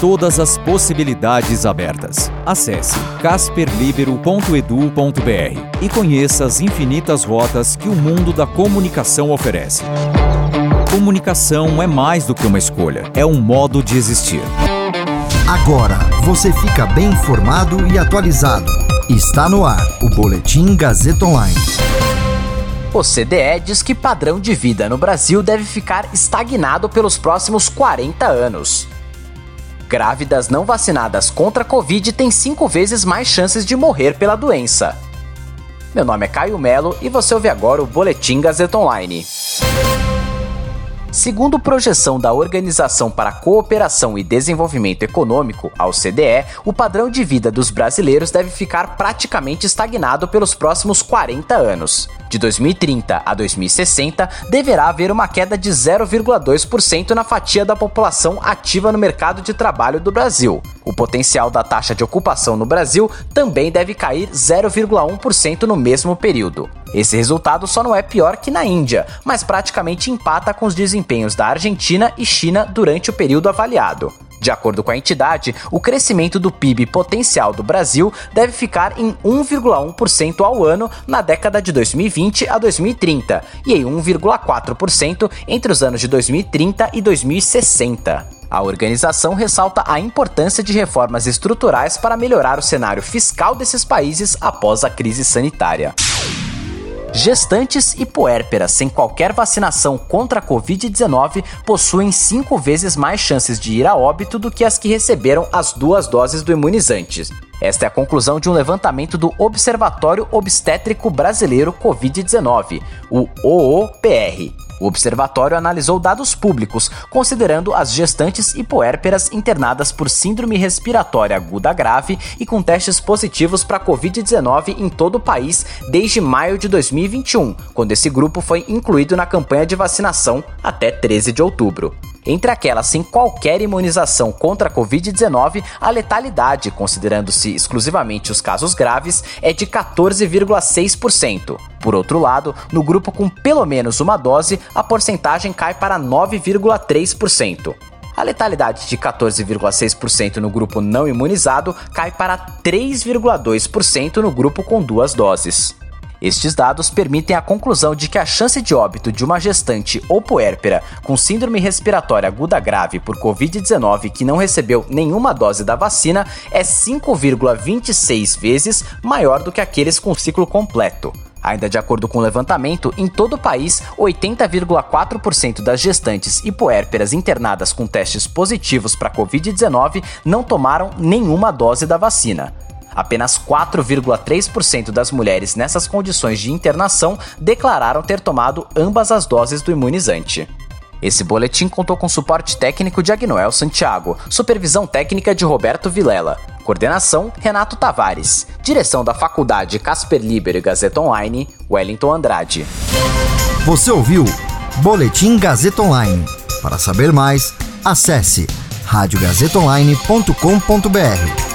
Todas as possibilidades abertas. Acesse casperlibero.edu.br e conheça as infinitas rotas que o mundo da comunicação oferece. Comunicação é mais do que uma escolha, é um modo de existir. Agora você fica bem informado e atualizado. Está no ar o Boletim Gazeta Online. O CDE diz que padrão de vida no Brasil deve ficar estagnado pelos próximos 40 anos. Grávidas não vacinadas contra a Covid têm cinco vezes mais chances de morrer pela doença. Meu nome é Caio Melo e você ouve agora o Boletim Gazeta Online. Segundo projeção da Organização para a Cooperação e Desenvolvimento Econômico, a OCDE, o padrão de vida dos brasileiros deve ficar praticamente estagnado pelos próximos 40 anos. De 2030 a 2060, deverá haver uma queda de 0,2% na fatia da população ativa no mercado de trabalho do Brasil. O potencial da taxa de ocupação no Brasil também deve cair 0,1% no mesmo período. Esse resultado só não é pior que na Índia, mas praticamente empata com os desempenhos da Argentina e China durante o período avaliado. De acordo com a entidade, o crescimento do PIB potencial do Brasil deve ficar em 1,1% ao ano na década de 2020 a 2030 e em 1,4% entre os anos de 2030 e 2060. A organização ressalta a importância de reformas estruturais para melhorar o cenário fiscal desses países após a crise sanitária. Gestantes e puérperas sem qualquer vacinação contra a Covid-19 possuem cinco vezes mais chances de ir a óbito do que as que receberam as duas doses do imunizante. Esta é a conclusão de um levantamento do Observatório Obstétrico Brasileiro Covid-19, o OOPR. O observatório analisou dados públicos, considerando as gestantes e puérperas internadas por síndrome respiratória aguda grave e com testes positivos para Covid-19 em todo o país desde maio de 2021, quando esse grupo foi incluído na campanha de vacinação até 13 de outubro. Entre aquelas sem qualquer imunização contra a Covid-19, a letalidade, considerando-se exclusivamente os casos graves, é de 14,6%. Por outro lado, no grupo com pelo menos uma dose, a porcentagem cai para 9,3%. A letalidade de 14,6% no grupo não imunizado cai para 3,2% no grupo com duas doses. Estes dados permitem a conclusão de que a chance de óbito de uma gestante ou puérpera com síndrome respiratória aguda grave por Covid-19 que não recebeu nenhuma dose da vacina é 5,26 vezes maior do que aqueles com ciclo completo. Ainda de acordo com o levantamento, em todo o país, 80,4% das gestantes e puérperas internadas com testes positivos para Covid-19 não tomaram nenhuma dose da vacina. Apenas 4,3% das mulheres nessas condições de internação declararam ter tomado ambas as doses do imunizante. Esse boletim contou com suporte técnico de Agnoel Santiago, supervisão técnica de Roberto Vilela, coordenação Renato Tavares, direção da Faculdade Casper Liber e Gazeta Online, Wellington Andrade. Você ouviu Boletim Gazeta Online. Para saber mais, acesse radiogazetaonline.com.br.